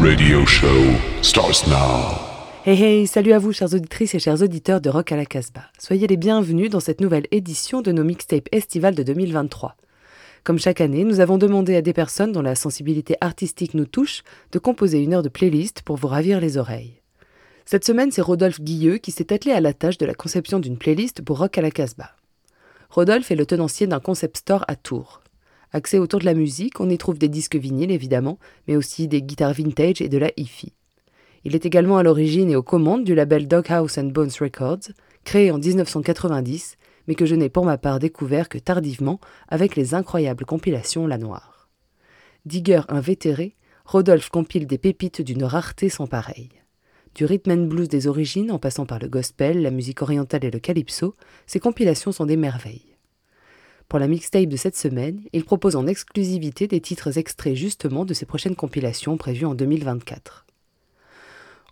radio show starts now. Hey hey, salut à vous chères auditrices et chers auditeurs de Rock à la Casbah. Soyez les bienvenus dans cette nouvelle édition de nos mixtapes estivales de 2023. Comme chaque année, nous avons demandé à des personnes dont la sensibilité artistique nous touche de composer une heure de playlist pour vous ravir les oreilles. Cette semaine, c'est Rodolphe Guilleux qui s'est attelé à la tâche de la conception d'une playlist pour Rock à la Casbah. Rodolphe est le tenancier d'un concept store à Tours. Axé autour de la musique, on y trouve des disques vinyles évidemment, mais aussi des guitares vintage et de la hi-fi. Il est également à l'origine et aux commandes du label Doghouse and Bones Records, créé en 1990, mais que je n'ai pour ma part découvert que tardivement avec les incroyables compilations La Noire. Digger invétéré, Rodolphe compile des pépites d'une rareté sans pareille. Du rhythm and blues des origines en passant par le gospel, la musique orientale et le calypso, ces compilations sont des merveilles. Pour la mixtape de cette semaine, il propose en exclusivité des titres extraits justement de ses prochaines compilations prévues en 2024.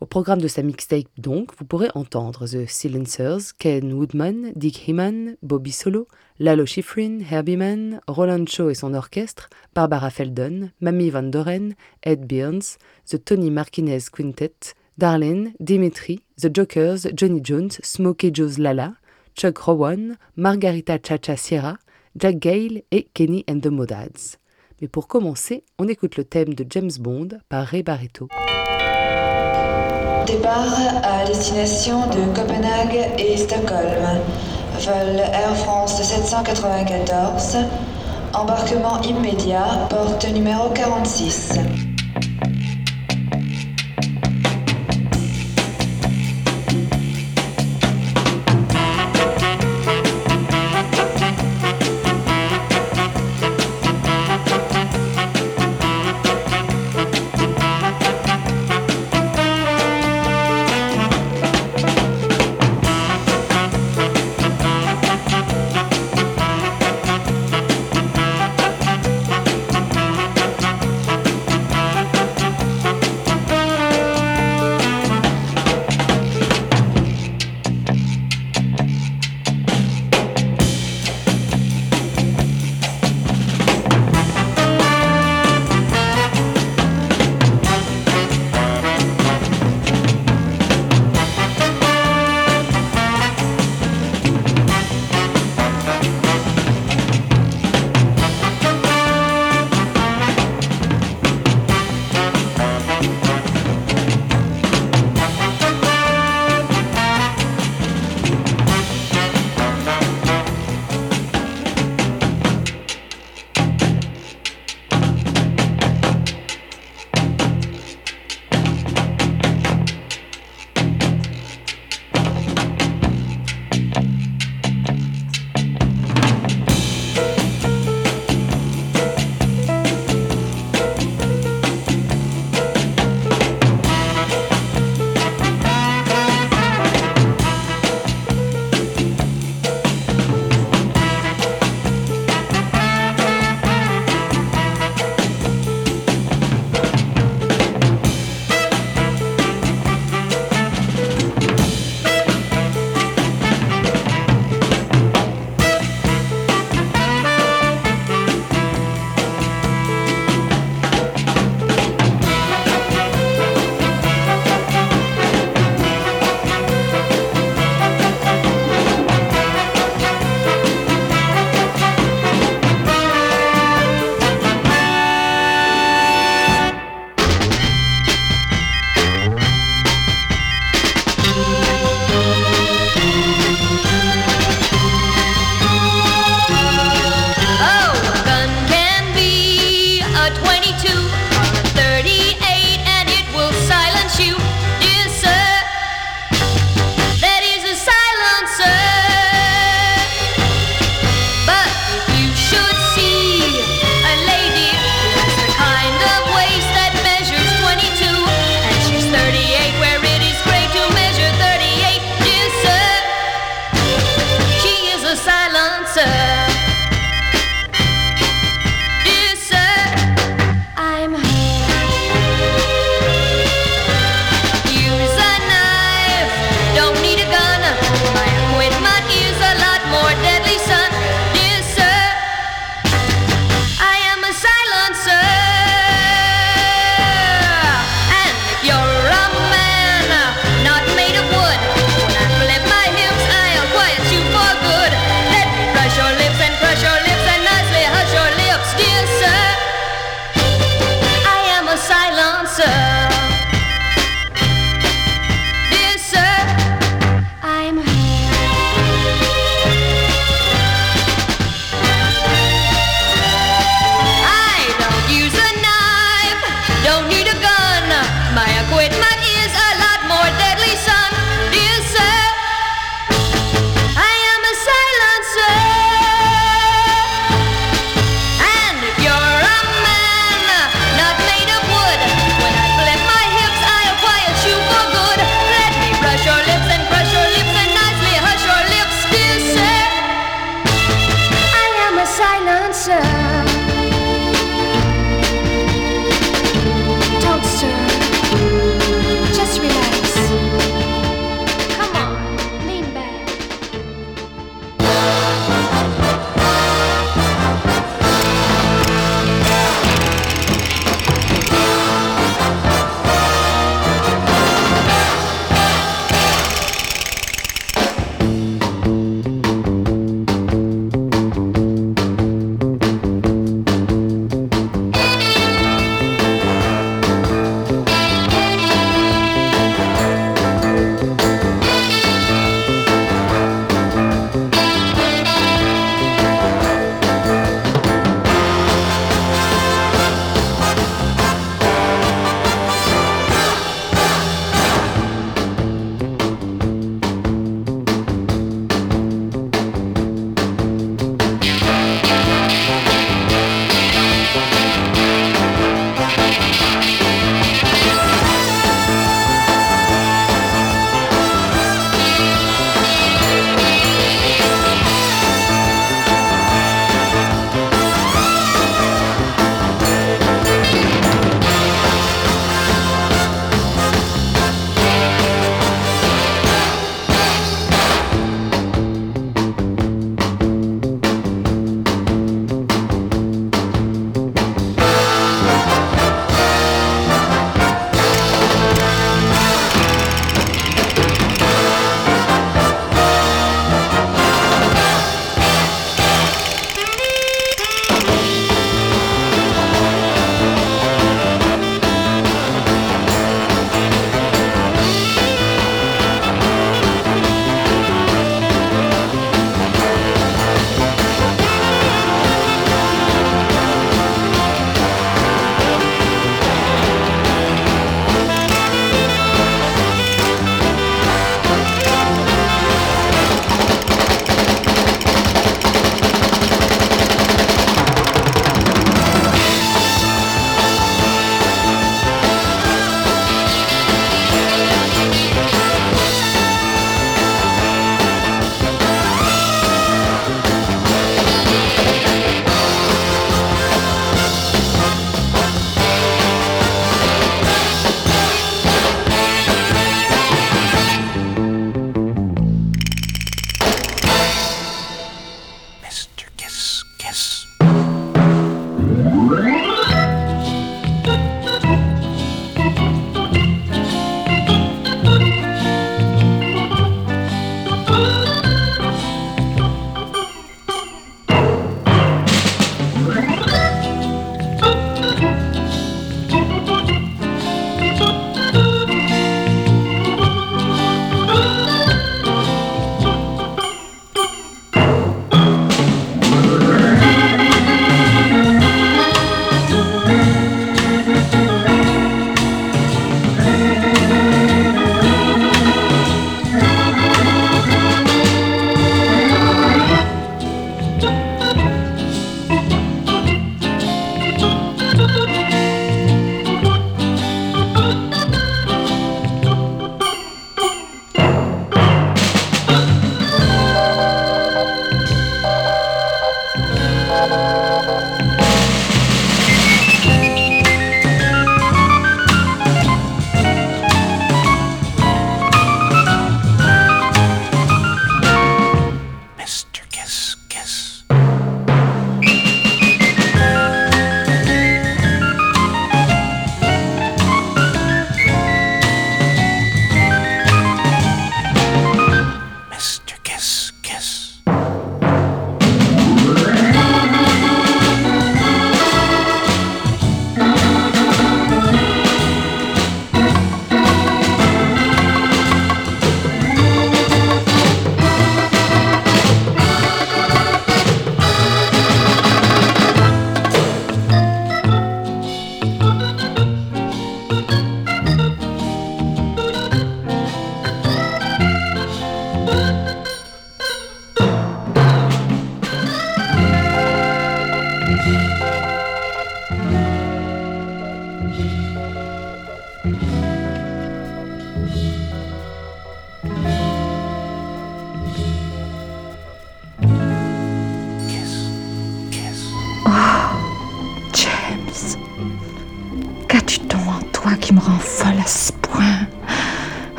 Au programme de sa mixtape donc, vous pourrez entendre The Silencers, Ken Woodman, Dick Heman, Bobby Solo, Lalo Schifrin, Herbie Mann, Roland Shaw et son orchestre, Barbara Feldon, Mamie Van Doren, Ed Burns, The Tony Martinez Quintet, Darlene, Dimitri, The Jokers, Johnny Jones, Smokey Joe's Lala, Chuck Rowan, Margarita Chacha Sierra, Jack Gale et Kenny and the Modads. Mais pour commencer, on écoute le thème de James Bond par Ray Barretto. Départ à destination de Copenhague et Stockholm. Vol Air France 794. Embarquement immédiat, porte numéro 46.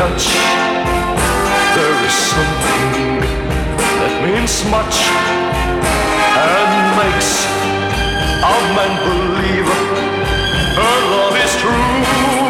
Touch. There is something that means much and makes a man believe her love is true.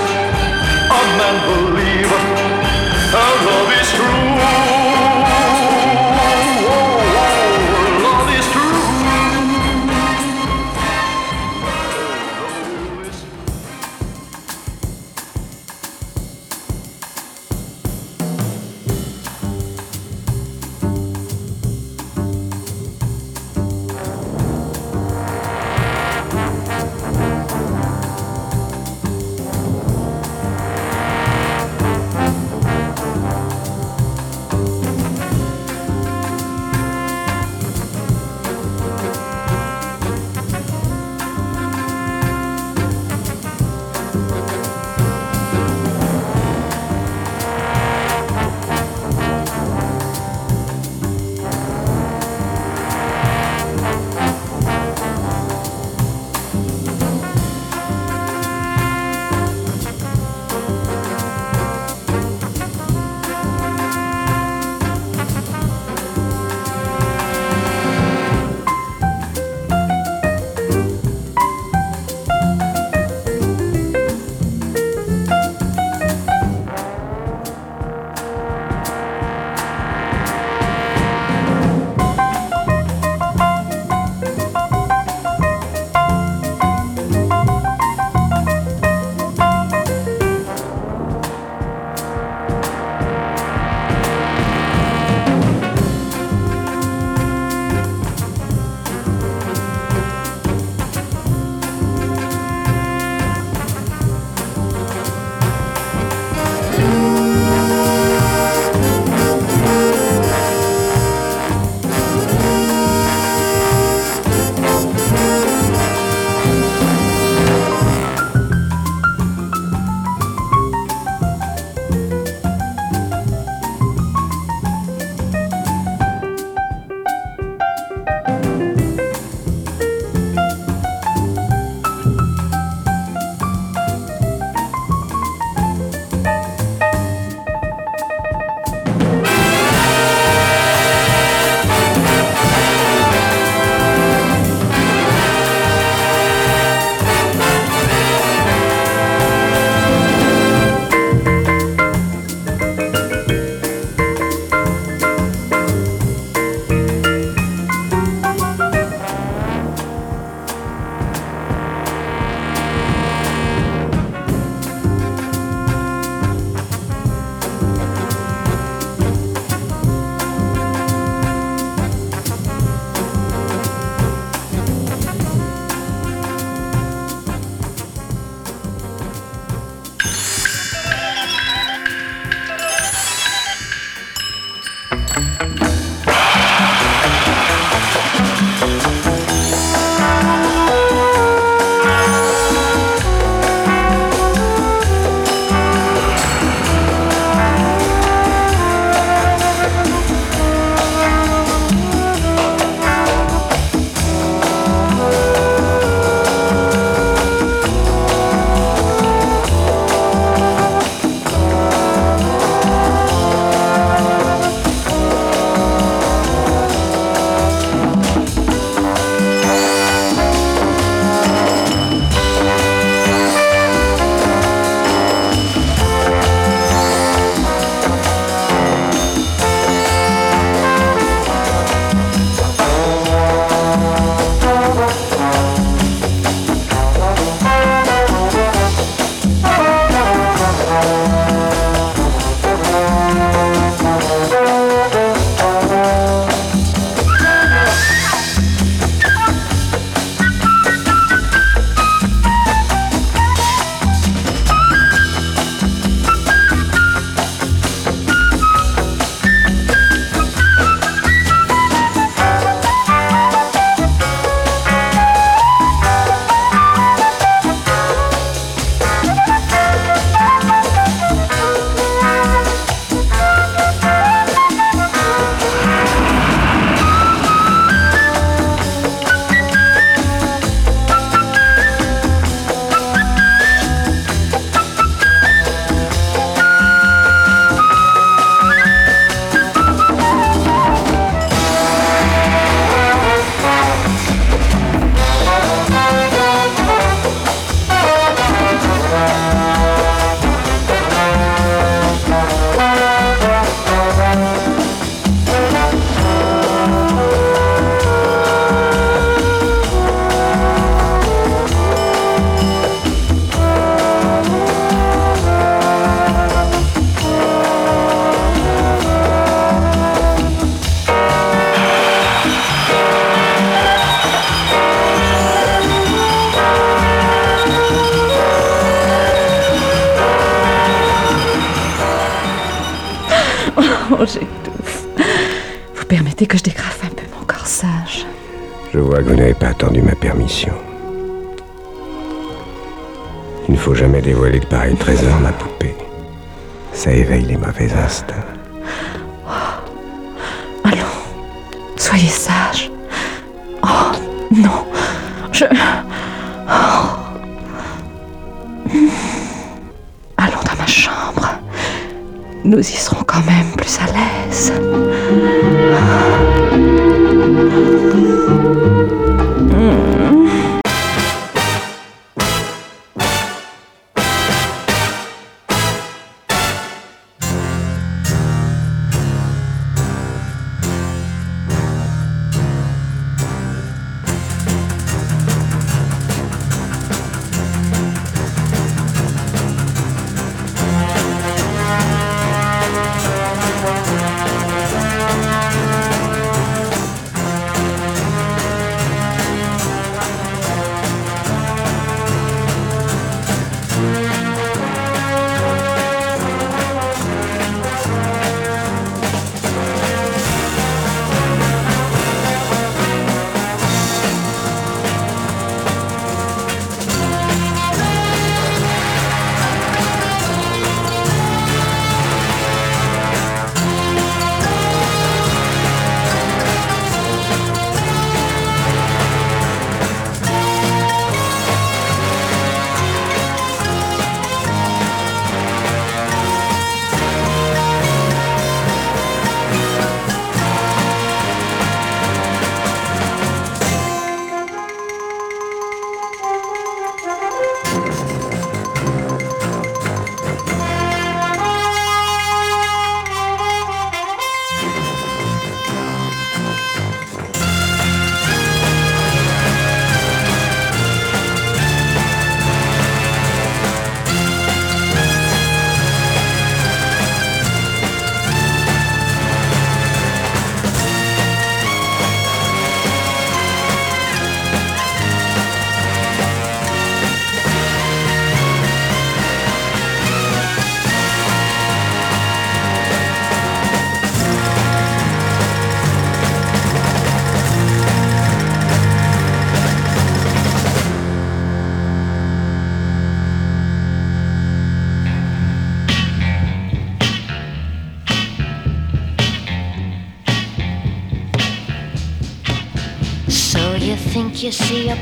a man believe our love is true. Dévoiler de pareils trésors, ma poupée. Ça éveille les mauvais instincts.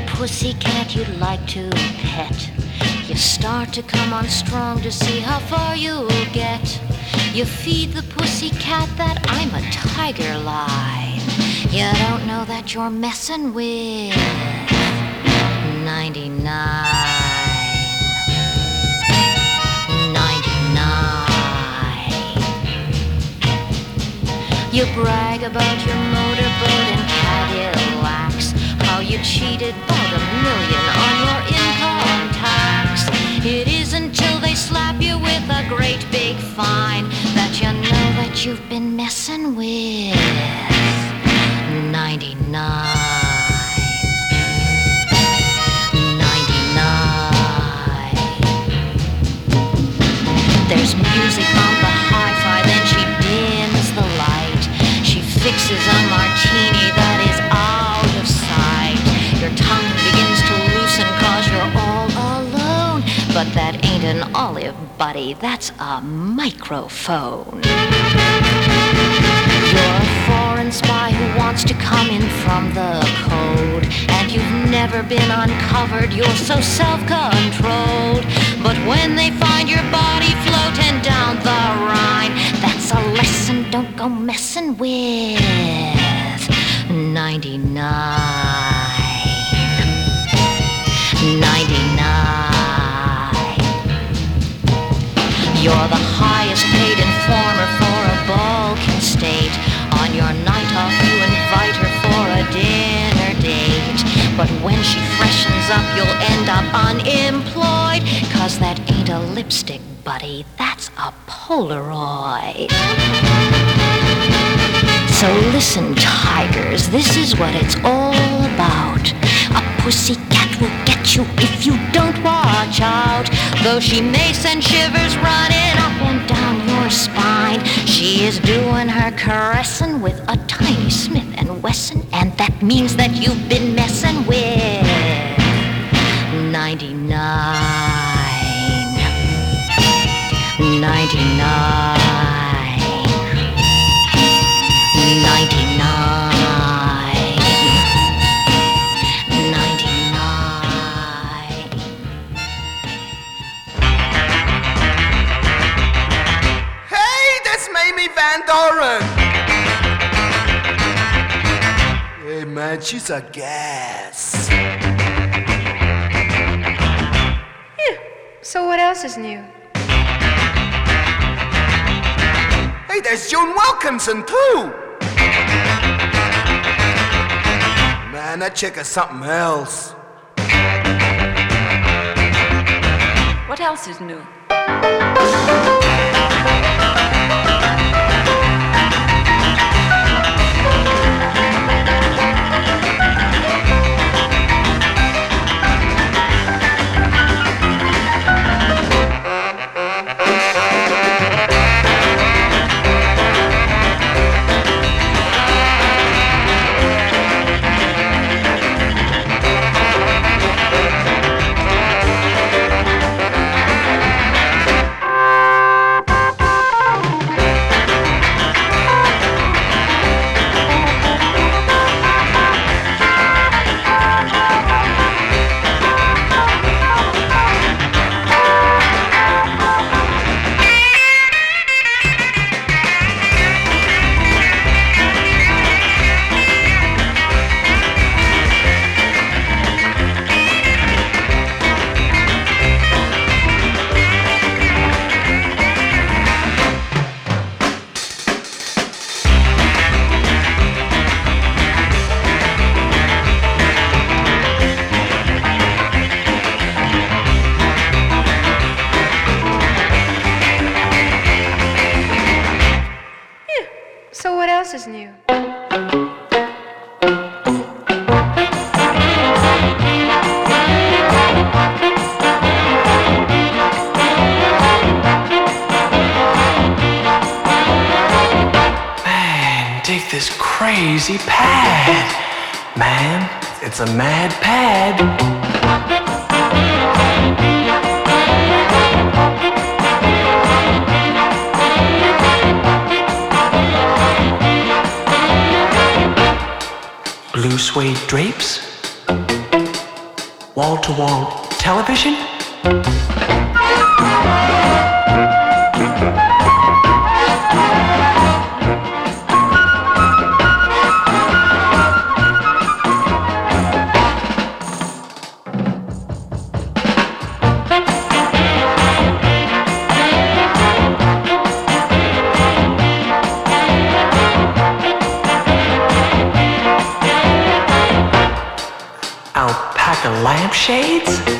A pussycat you'd like to pet. You start to come on strong to see how far you'll get. You feed the pussycat that I'm a tiger lie. You don't know that you're messing with 99. 99. You brag about your motorboat and you cheated about a million on your income tax. It isn't till they slap you with a great big fine that you know that you've been messing with 99. 99. There's music on the hi-fi, then she dims the light. She fixes a martini that ain't an olive, buddy, that's a microphone. You're a foreign spy who wants to come in from the code. And you've never been uncovered, you're so self-controlled. But when they find your body floating down the Rhine, that's a lesson don't go messing with 99. 99. Up, you'll end up unemployed. Cause that ain't a lipstick, buddy, that's a Polaroid. So listen, tigers, this is what it's all about. A pussycat will get you if you don't watch out. Though she may send shivers running up and down your spine, she She is doing her caressing with a tiny Smith and Wesson, and that means that you've been messing with 99. 99. 99. 99. Hey, that's Van Doren. Hey, man, she's a gas. So what else is new? Hey, there's June Wilkinson, too. Man, that chick is something else. What else is new? Blue suede drapes. Wall to wall television. Lampshades.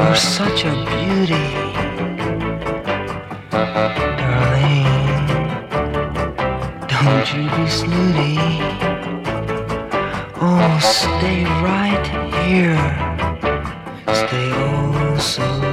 You're such a beauty, darling. Don't you be snooty. Oh, stay right here. Stay oh so.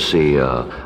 See a uh,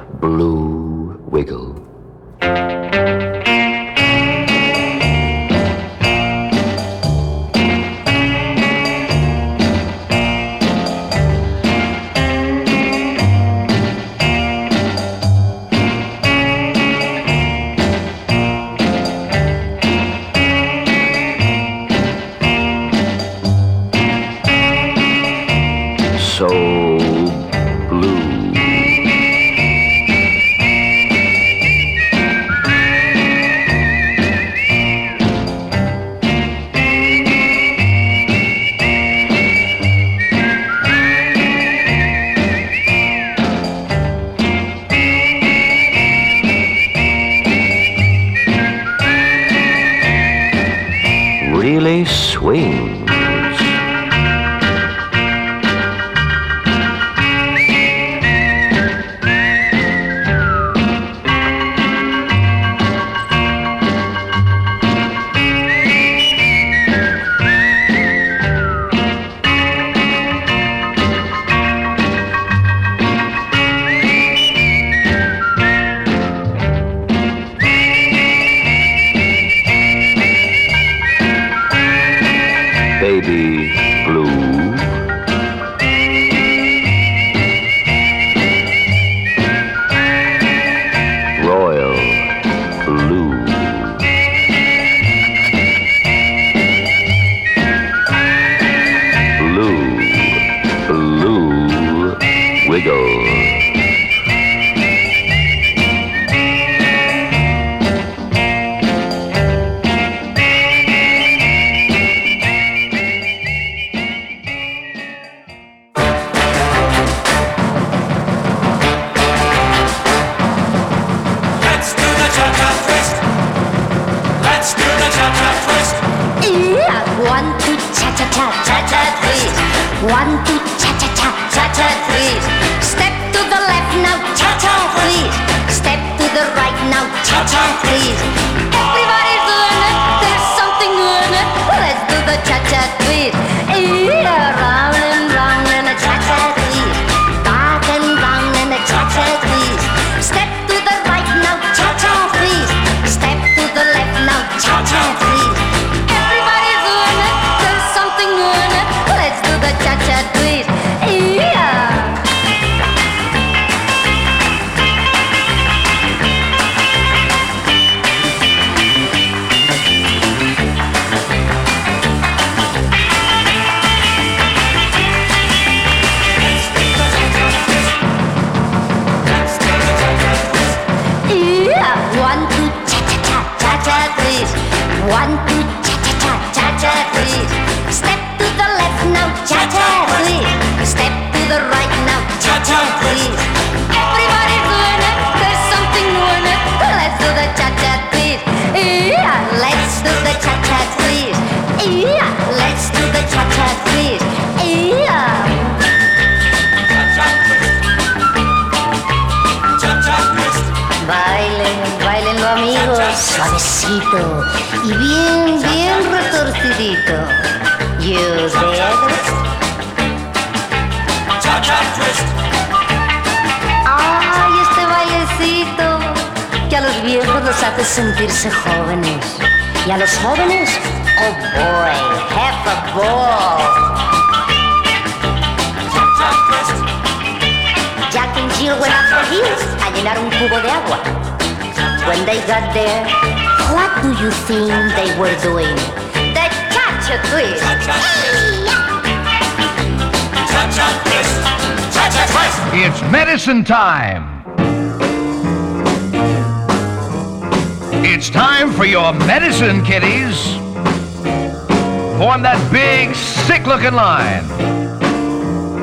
Ay, este bailecito que a los viejos los hace sentirse jóvenes. Y a los jóvenes, oh boy, have a ball. Jack and Jill went up for hills a llenar un cubo de agua. When they got there, what do you think they were doing? The cha-cha twist. Ah! It's medicine time. It's time for your medicine, kiddies. Form that big, sick looking line.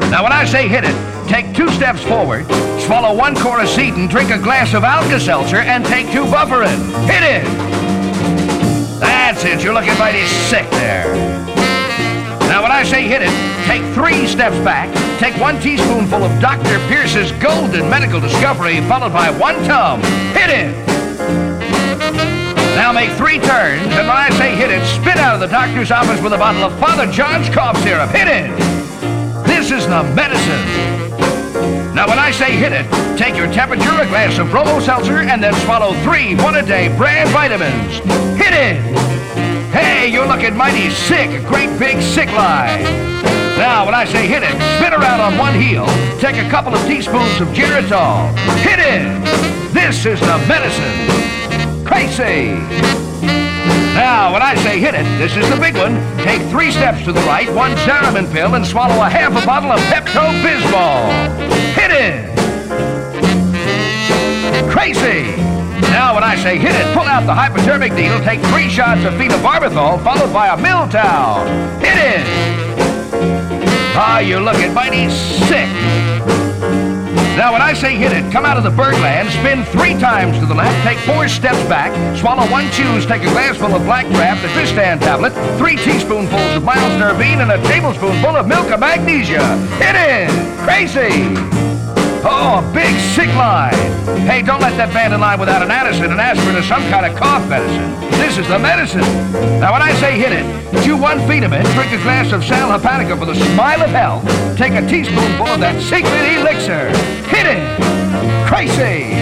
Now, when I say hit it, take two steps forward, swallow one Coricidin, drink a glass of Alka Seltzer, and take two Bufferin. Hit it! You're looking mighty sick there. Now, when I say hit it, take three steps back, take one teaspoonful of Dr. Pierce's Golden Medical Discovery, followed by one tum. Hit it! Now make three turns, and when I say hit it, spit out of the doctor's office with a bottle of Father John's cough syrup. Hit it! This is the medicine. Now, when I say hit it, take your temperature, a glass of Bromo Seltzer, and then swallow three one-a-day brand vitamins. Hit it! Hey, you're looking mighty sick. A great big sick lie. Now, when I say hit it, spin around on one heel, take a couple of teaspoons of Geritol. Hit it! This is the medicine. Crazy! Now, when I say hit it, this is the big one. Take three steps to the right, one Zeramin pill, and swallow a half a bottle of Pepto-Bismol. Hit it! Crazy! Now, when I say hit it, pull out the hypodermic needle, take three shots of phenobarbital, followed by a Miltown. Hit it! Ah, you're looking mighty sick. Now, when I say hit it, come out of the birdland, spin three times to the left, take four steps back, swallow one chews, take a glassful of Black Draught, a Tristan tablet, three teaspoonfuls of Miles Nervine, and a tablespoonful of milk of magnesia. Hit it! Crazy! Oh, a big sick line. Hey, don't let that band in line without an Addison and aspirin or some kind of cough medicine. This is the medicine. Now, when I say hit it, chew one vitamin, drink a glass of Sal Hepatica for the smile of health, take a teaspoonful of that secret elixir. Hit it! Crazy!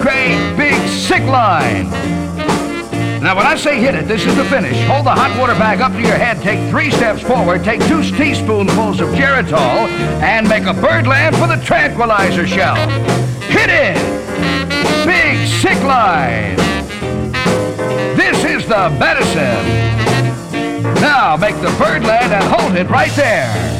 Great big sick line. Now, when I say hit it, this is the finish. Hold the hot water bag up to your head, take three steps forward, take two teaspoonfuls of Geritol, and make a bird land for the tranquilizer shell. Hit it! Big sick line. This is the medicine. Now, make the bird land and hold it right there.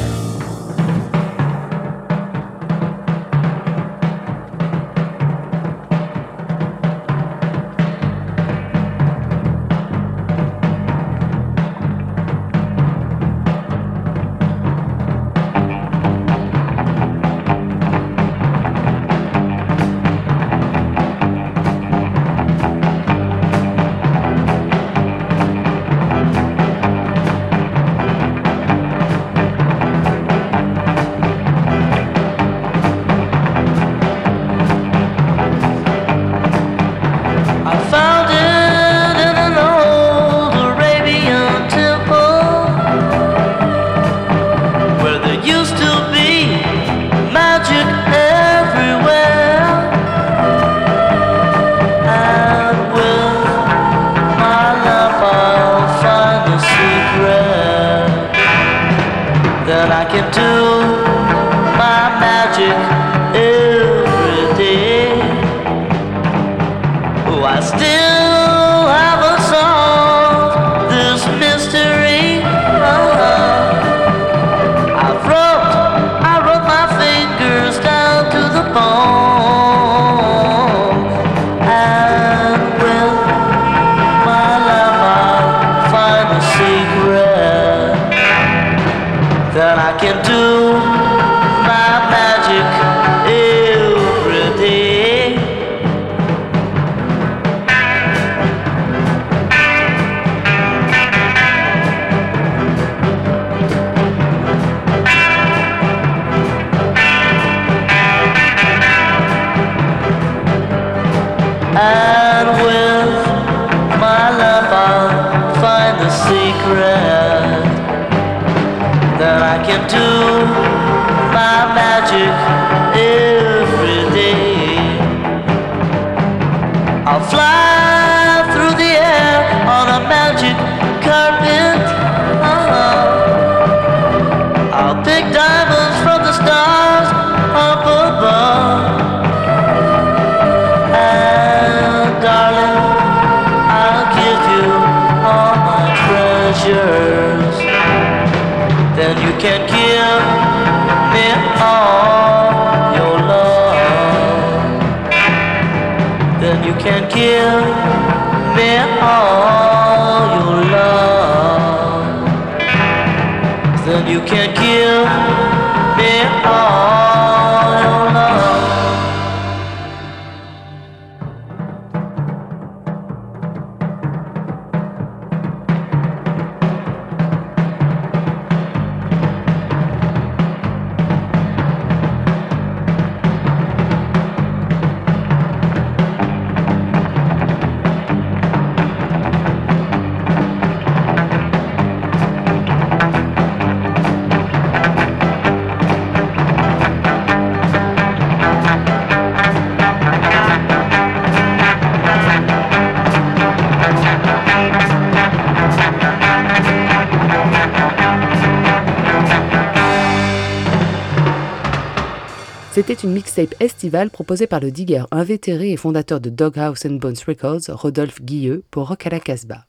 mixtape estivale proposée par le digger invétéré et fondateur de Doghouse and Bones Records, Rodolphe Guilleux, pour Rock à la Casbah.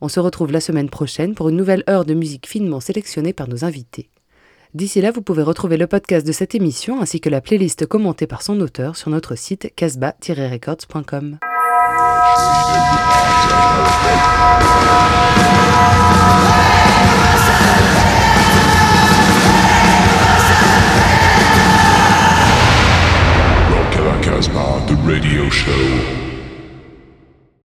On se retrouve la semaine prochaine pour une nouvelle heure de musique finement sélectionnée par nos invités. D'ici là, vous pouvez retrouver le podcast de cette émission ainsi que la playlist commentée par son auteur sur notre site casbah-records.com. show.